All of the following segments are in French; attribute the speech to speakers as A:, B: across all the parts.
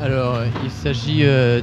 A: Alors, il s'agit euh,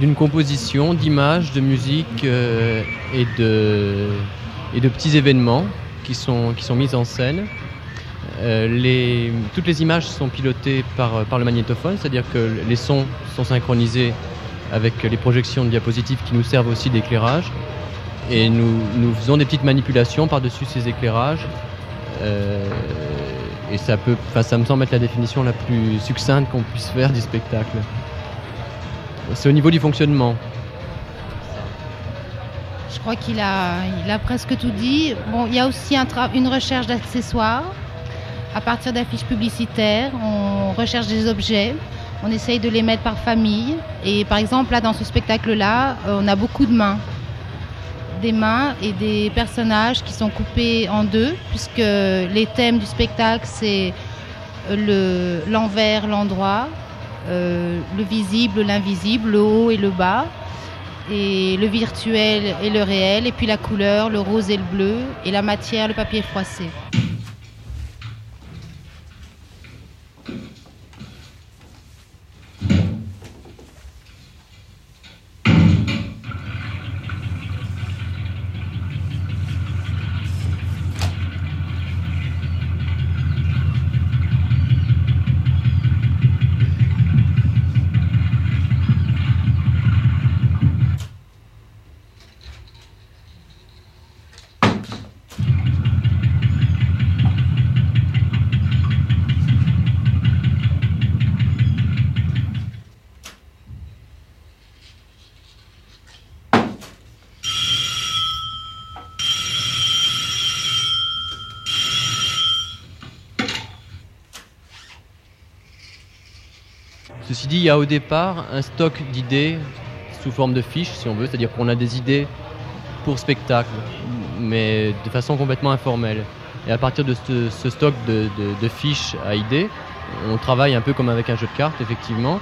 A: d'une composition d'images, de musique euh, et, de, et de petits événements qui sont, qui sont mis en scène. Euh, toutes les images sont pilotées par, par le magnétophone, c'est-à-dire que les sons sont synchronisés avec les projections de diapositives qui nous servent aussi d'éclairage. Et nous, nous, faisons des petites manipulations par-dessus ces éclairages. Et ça, peut, ça me semble être la définition la plus succincte qu'on puisse faire du spectacle. C'est au niveau du fonctionnement.
B: Je crois qu'il a, presque tout dit. Bon, il y a aussi un une recherche d'accessoires. À partir d'affiches publicitaires, on recherche des objets, on essaye de les mettre par famille. Et par exemple, là, dans ce spectacle-là, on a beaucoup de mains des mains et des personnages qui sont coupés en deux, puisque les thèmes du spectacle, c'est l'envers, l'endroit, euh, le visible, l'invisible, le haut et le bas, et le virtuel et le réel, et puis la couleur, le rose et le bleu, et la matière, le papier froissé.
A: Ceci dit, il y a au départ un stock d'idées sous forme de fiches, si on veut, c'est-à-dire qu'on a des idées pour spectacle, mais de façon complètement informelle. Et à partir de ce, stock de, fiches à idées, on travaille un peu comme avec un jeu de cartes, effectivement,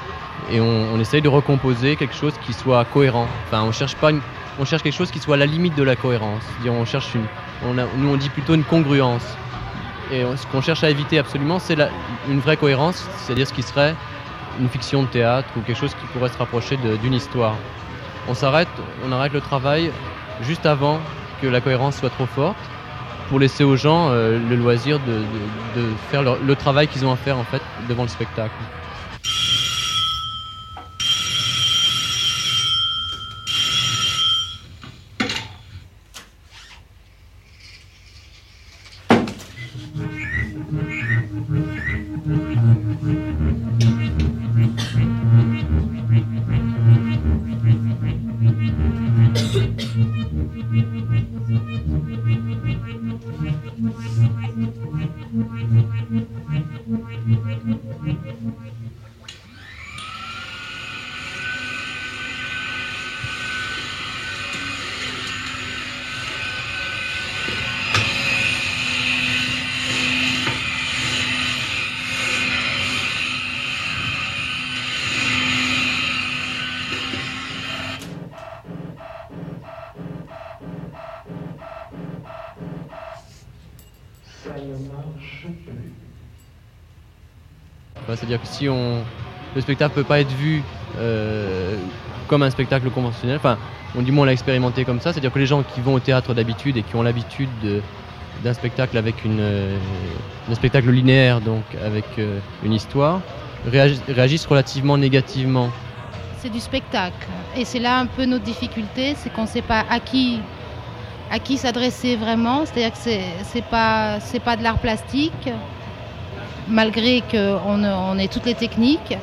A: et on, essaye de recomposer quelque chose qui soit cohérent. Enfin, on cherche pas on cherche quelque chose qui soit à la limite de la cohérence. On cherche une, nous on dit plutôt une congruence. Et ce qu'on cherche à éviter absolument, c'est une vraie cohérence, c'est-à-dire ce qui serait une fiction de théâtre ou quelque chose qui pourrait se rapprocher d'une histoire. On s'arrête, on arrête le travail juste avant que la cohérence soit trop forte pour laisser aux gens euh, le loisir de, faire le travail qu'ils ont à faire en fait devant le spectacle. C'est-à-dire que si on, le spectacle peut pas être vu euh, comme un spectacle conventionnel, enfin, on du moins l'a expérimenté comme ça, c'est-à-dire que les gens qui vont au théâtre d'habitude et qui ont l'habitude d'un spectacle avec une, euh, spectacle linéaire, donc avec euh, une histoire, réagissent relativement négativement.
B: C'est du spectacle. Et c'est là un peu notre difficulté, c'est qu'on ne sait pas à qui, à qui s'adresser vraiment. C'est-à-dire que c'est, pas, pas de l'art plastique, malgré qu'on on ait toutes les techniques.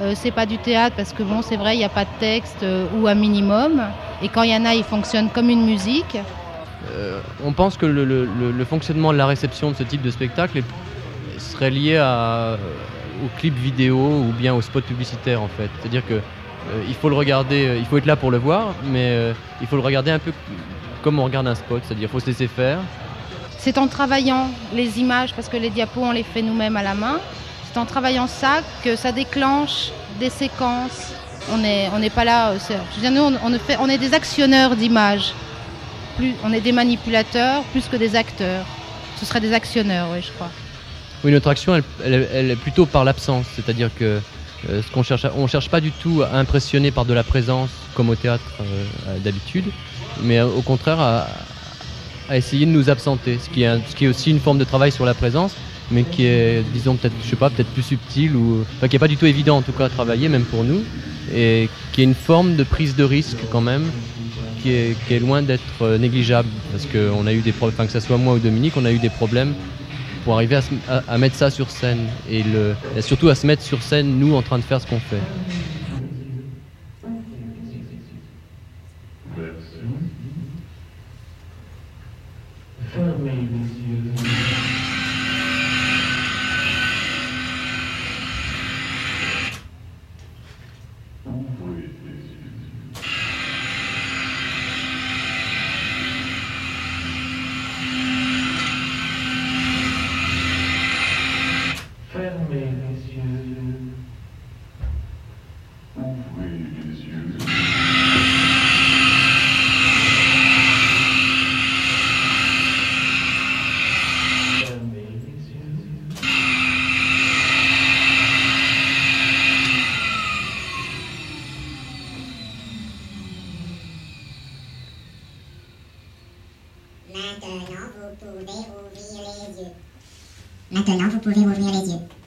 B: Euh, c'est pas du théâtre parce que bon, c'est vrai, il n'y a pas de texte euh, ou un minimum. Et quand il y en a, il fonctionne comme une musique.
A: Euh, on pense que le, fonctionnement de la réception de ce type de spectacle serait lié au clip vidéo ou bien au spot publicitaire en fait. C'est-à-dire que il faut le regarder, il faut être là pour le voir, mais il faut le regarder un peu comme on regarde un spot, c'est-à-dire faut se laisser faire.
B: C'est en travaillant les images, parce que les diapos on les fait nous-mêmes à la main, c'est en travaillant ça que ça déclenche des séquences. On n'est pas là. Euh, je veux dire, nous, on est des actionneurs d'images. On est des manipulateurs plus que des acteurs. Ce serait des actionneurs, oui, je crois.
A: Oui, notre action, elle, est plutôt par l'absence. C'est-à-dire que euh, ce qu'on cherche, on cherche pas du tout à impressionner par de la présence comme au théâtre euh, d'habitude, mais au contraire à, essayer de nous absenter, ce qui, est, aussi une forme de travail sur la présence mais qui est, disons, peut-être, je sais pas, peut-être plus subtil ou, enfin, qui est pas du tout évident en tout cas à travailler, même pour nous, et qui est une forme de prise de risque quand même, qui est, loin d'être euh, négligeable, parce qu'on a eu des problèmes, enfin que ce soit moi ou Dominique, on a eu des problèmes pour arriver à, à, mettre ça sur scène, et surtout à se mettre sur scène, nous, en train de faire ce qu'on fait. name is using.
C: Maintenant, vous pouvez ouvrir les yeux.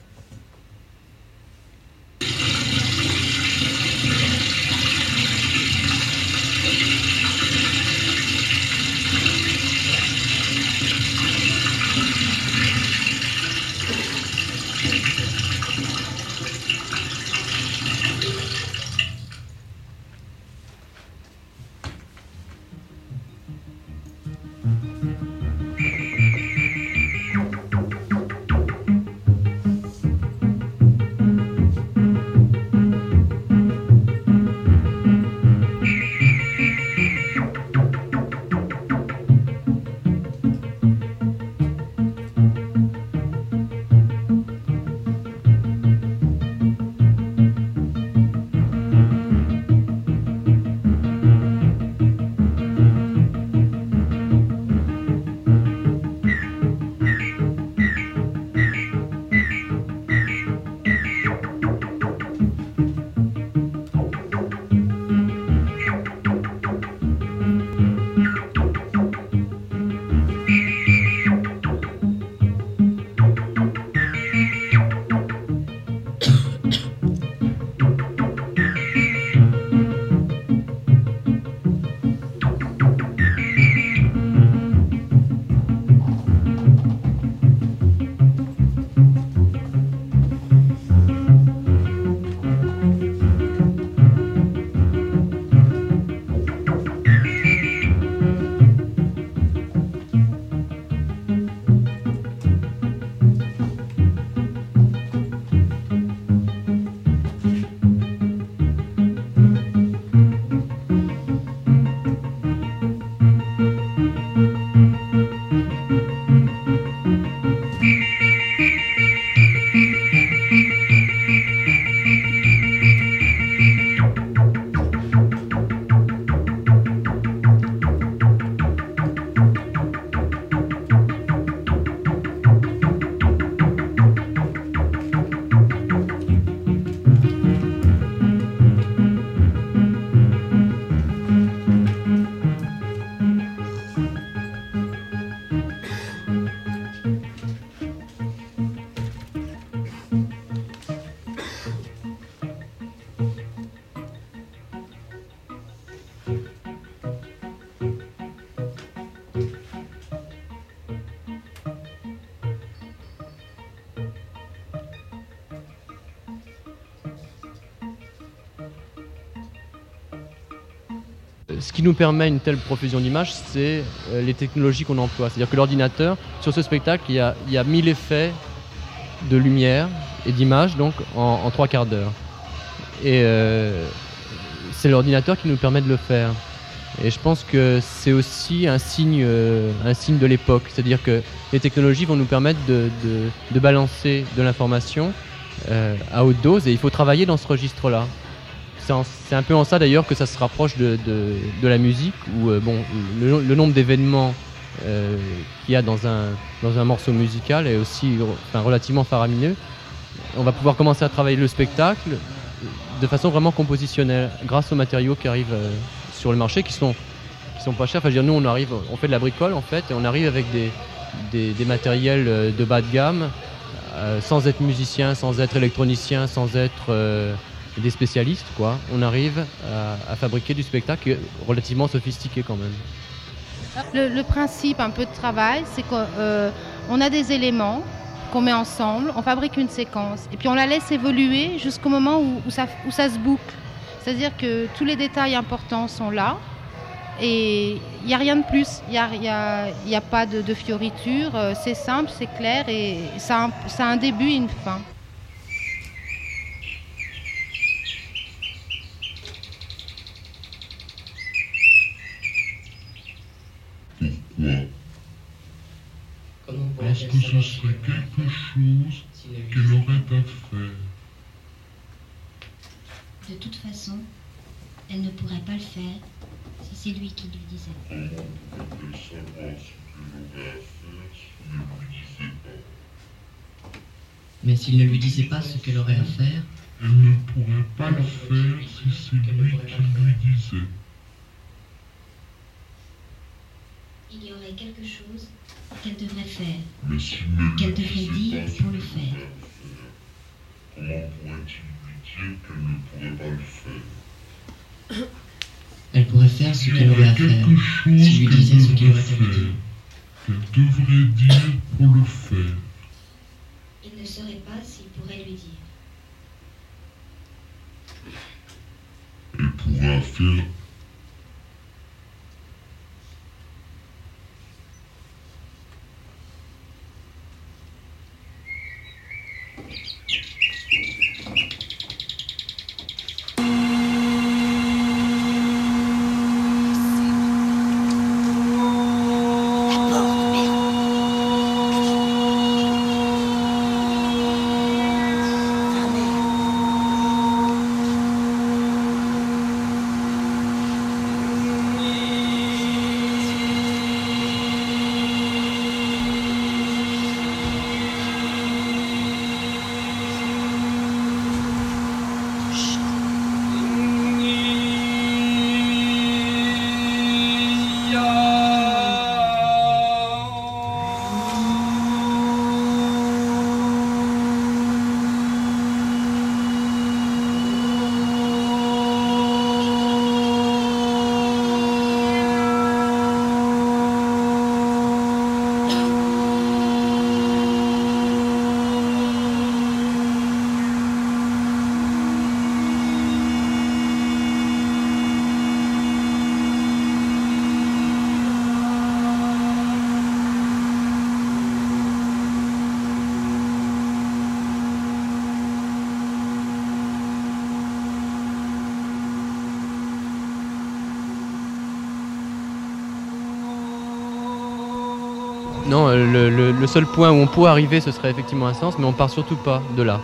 A: Ce qui nous permet une telle profusion d'images, c'est euh, les technologies qu'on emploie. C'est-à-dire que l'ordinateur, sur ce spectacle, il y a, il y a 1000 effets de lumière et d'images donc en, trois quarts d'heure. Et euh, c'est l'ordinateur qui nous permet de le faire. Et je pense que c'est aussi un signe, euh, de l'époque. C'est-à-dire que les technologies vont nous permettre de, balancer de l'information à haute dose et il faut travailler dans ce registre-là. C'est un peu en ça d'ailleurs que ça se rapproche de, la musique où euh, bon, le, nombre d'événements euh, qu'il y a dans un, dans un morceau musical est aussi enfin, relativement faramineux. On va pouvoir commencer à travailler le spectacle de façon vraiment compositionnelle grâce aux matériaux qui arrivent euh, sur le marché qui sont, qui sont pas chers. Enfin, dire, nous on arrive, on fait de la bricole en fait et on arrive avec des, des, matériels euh, de bas de gamme euh, sans être musicien, sans être électronicien, sans être euh, des spécialistes quoi. On arrive à, fabriquer du spectacle relativement sophistiqué quand même.
B: Le, principe un peu de travail, c'est qu'on a des éléments qu'on met ensemble, on fabrique une séquence et puis on la laisse évoluer jusqu'au moment où, ça, se boucle. C'est-à-dire que tous les détails importants sont là et il n'y a rien de plus. Il n'y a, y a- pas de, fioriture. euh, C'est simple, c'est clair et ça a un début et une fin.
D: Parce que ce serait quelque chose qu'elle aurait à faire?
C: De toute façon, elle ne pourrait pas le faire si c'est lui qui lui disait.
D: Comment pourrait-elle savoir ce qu'elle aurait à faire si on ne lui disait pas?
E: Mais s'il ne lui disait pas ce qu'elle aurait à faire,
D: Elle ne pourrait pas le faire si c'est lui qui lui disait.
C: Il y aurait quelque chose qu'elle devrait faire.
D: Mais s'il ne lui
C: Qu'elle devrait dire pour le
D: qu'elle
C: faire.
D: comment pourrait-il lui dire qu'elle ne pourrait pas le faire?
E: Elle pourrait faire ce qu'elle aurait à faire.
D: quelque chose
E: s'il lui disait ce
D: qu'elle
E: aurait à lui dire.
D: faire, qu'elle devrait dire pour le faire.
C: Il ne saurait pas s'il pourrait lui dire.
D: Elle pourra faire
A: Non, euh, le, seul point où on pourrait arriver, ce serait effectivement un sens, mais on part surtout pas de là.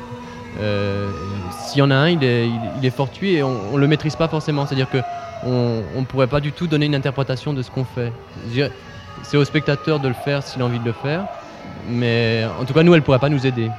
A: Euh, S'il y en a un, il est, fortuit et on, on le maîtrise pas forcément. C'est-à-dire que on, on pourrait pas du tout donner une interprétation de ce qu'on fait. C'est au spectateur de le faire s'il a envie de le faire, mais en tout cas nous, elle pourrait pas nous aider.